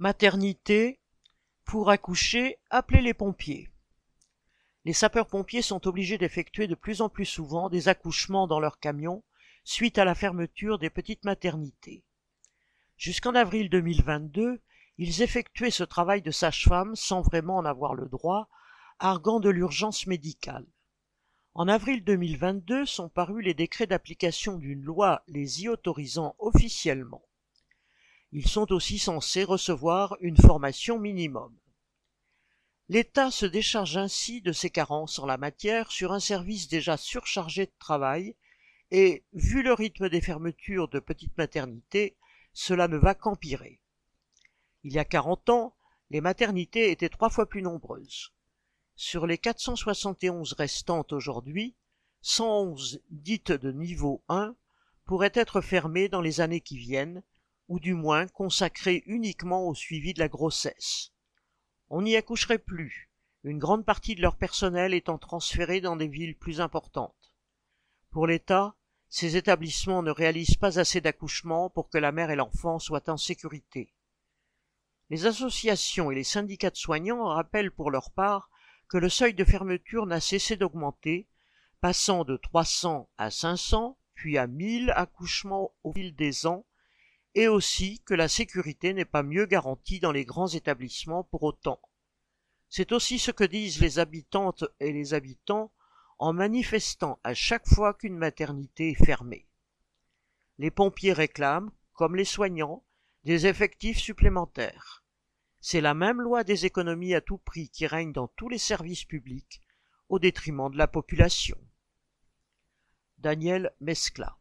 Maternité, pour accoucher, appelez les pompiers. Les sapeurs-pompiers sont obligés d'effectuer de plus en plus souvent des accouchements dans leurs camions suite à la fermeture des petites maternités. Jusqu'en avril 2022, ils effectuaient ce travail de sage-femme sans vraiment en avoir le droit, arguant de l'urgence médicale. En avril 2022 sont parus les décrets d'application d'une loi les y autorisant officiellement. Ils sont aussi censés recevoir une formation minimum. L'État se décharge ainsi de ses carences en la matière sur un service déjà surchargé de travail et, vu le rythme des fermetures de petites maternités, cela ne va qu'empirer. Il y a quarante ans, les maternités étaient trois fois plus nombreuses. Sur les 471 restantes aujourd'hui, 111 dites de niveau 1 pourraient être fermées dans les années qui viennent, ou du moins consacrées uniquement au suivi de la grossesse. On n'y accoucherait plus, une grande partie de leur personnel étant transféré dans des villes plus importantes. Pour l'État, ces établissements ne réalisent pas assez d'accouchements pour que la mère et l'enfant soient en sécurité. Les associations et les syndicats de soignants rappellent pour leur part que le seuil de fermeture n'a cessé d'augmenter, passant de 300 à 500, puis à 1000 accouchements au fil des ans, et aussi que la sécurité n'est pas mieux garantie dans les grands établissements pour autant. C'est aussi ce que disent les habitantes et les habitants en manifestant à chaque fois qu'une maternité est fermée. Les pompiers réclament, comme les soignants, des effectifs supplémentaires. C'est la même loi des économies à tout prix qui règne dans tous les services publics, au détriment de la population. Daniel Mescla